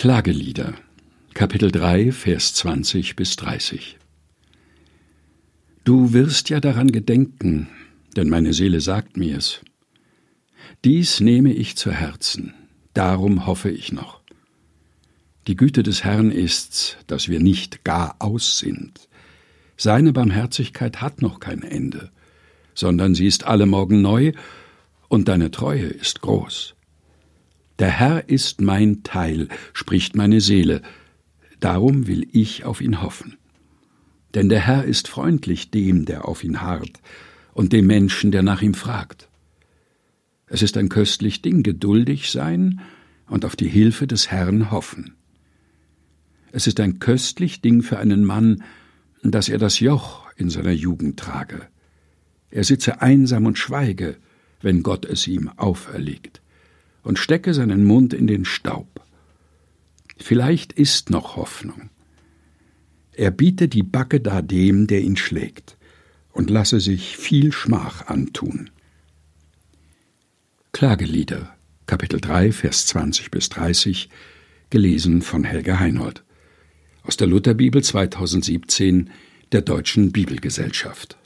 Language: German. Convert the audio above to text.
Klagelieder Kapitel 3 Vers 20 bis 30 Du wirst ja daran gedenken, denn meine Seele sagt mir's. Dies nehme ich zu Herzen, darum hoffe ich noch. Die Güte des Herrn ist's, dass wir nicht gar aus sind. Seine Barmherzigkeit hat noch kein Ende, sondern sie ist alle Morgen neu, und deine Treue ist groß. Der Herr ist mein Teil, spricht meine Seele, darum will ich auf ihn hoffen. Denn der Herr ist freundlich dem, der auf ihn harrt, und dem Menschen, der nach ihm fragt. Es ist ein köstlich Ding, geduldig sein und auf die Hilfe des Herrn hoffen. Es ist ein köstlich Ding für einen Mann, dass er das Joch in seiner Jugend trage. Er sitze einsam und schweige, wenn Gott es ihm auferlegt und stecke seinen Mund in den Staub. Vielleicht ist noch Hoffnung. Er biete die Backe dar dem, der ihn schlägt, und lasse sich viel Schmach antun. Klagelieder, Kapitel 3, Vers 20 bis 30, gelesen von Helga Heinold. Aus der Lutherbibel 2017 der Deutschen Bibelgesellschaft.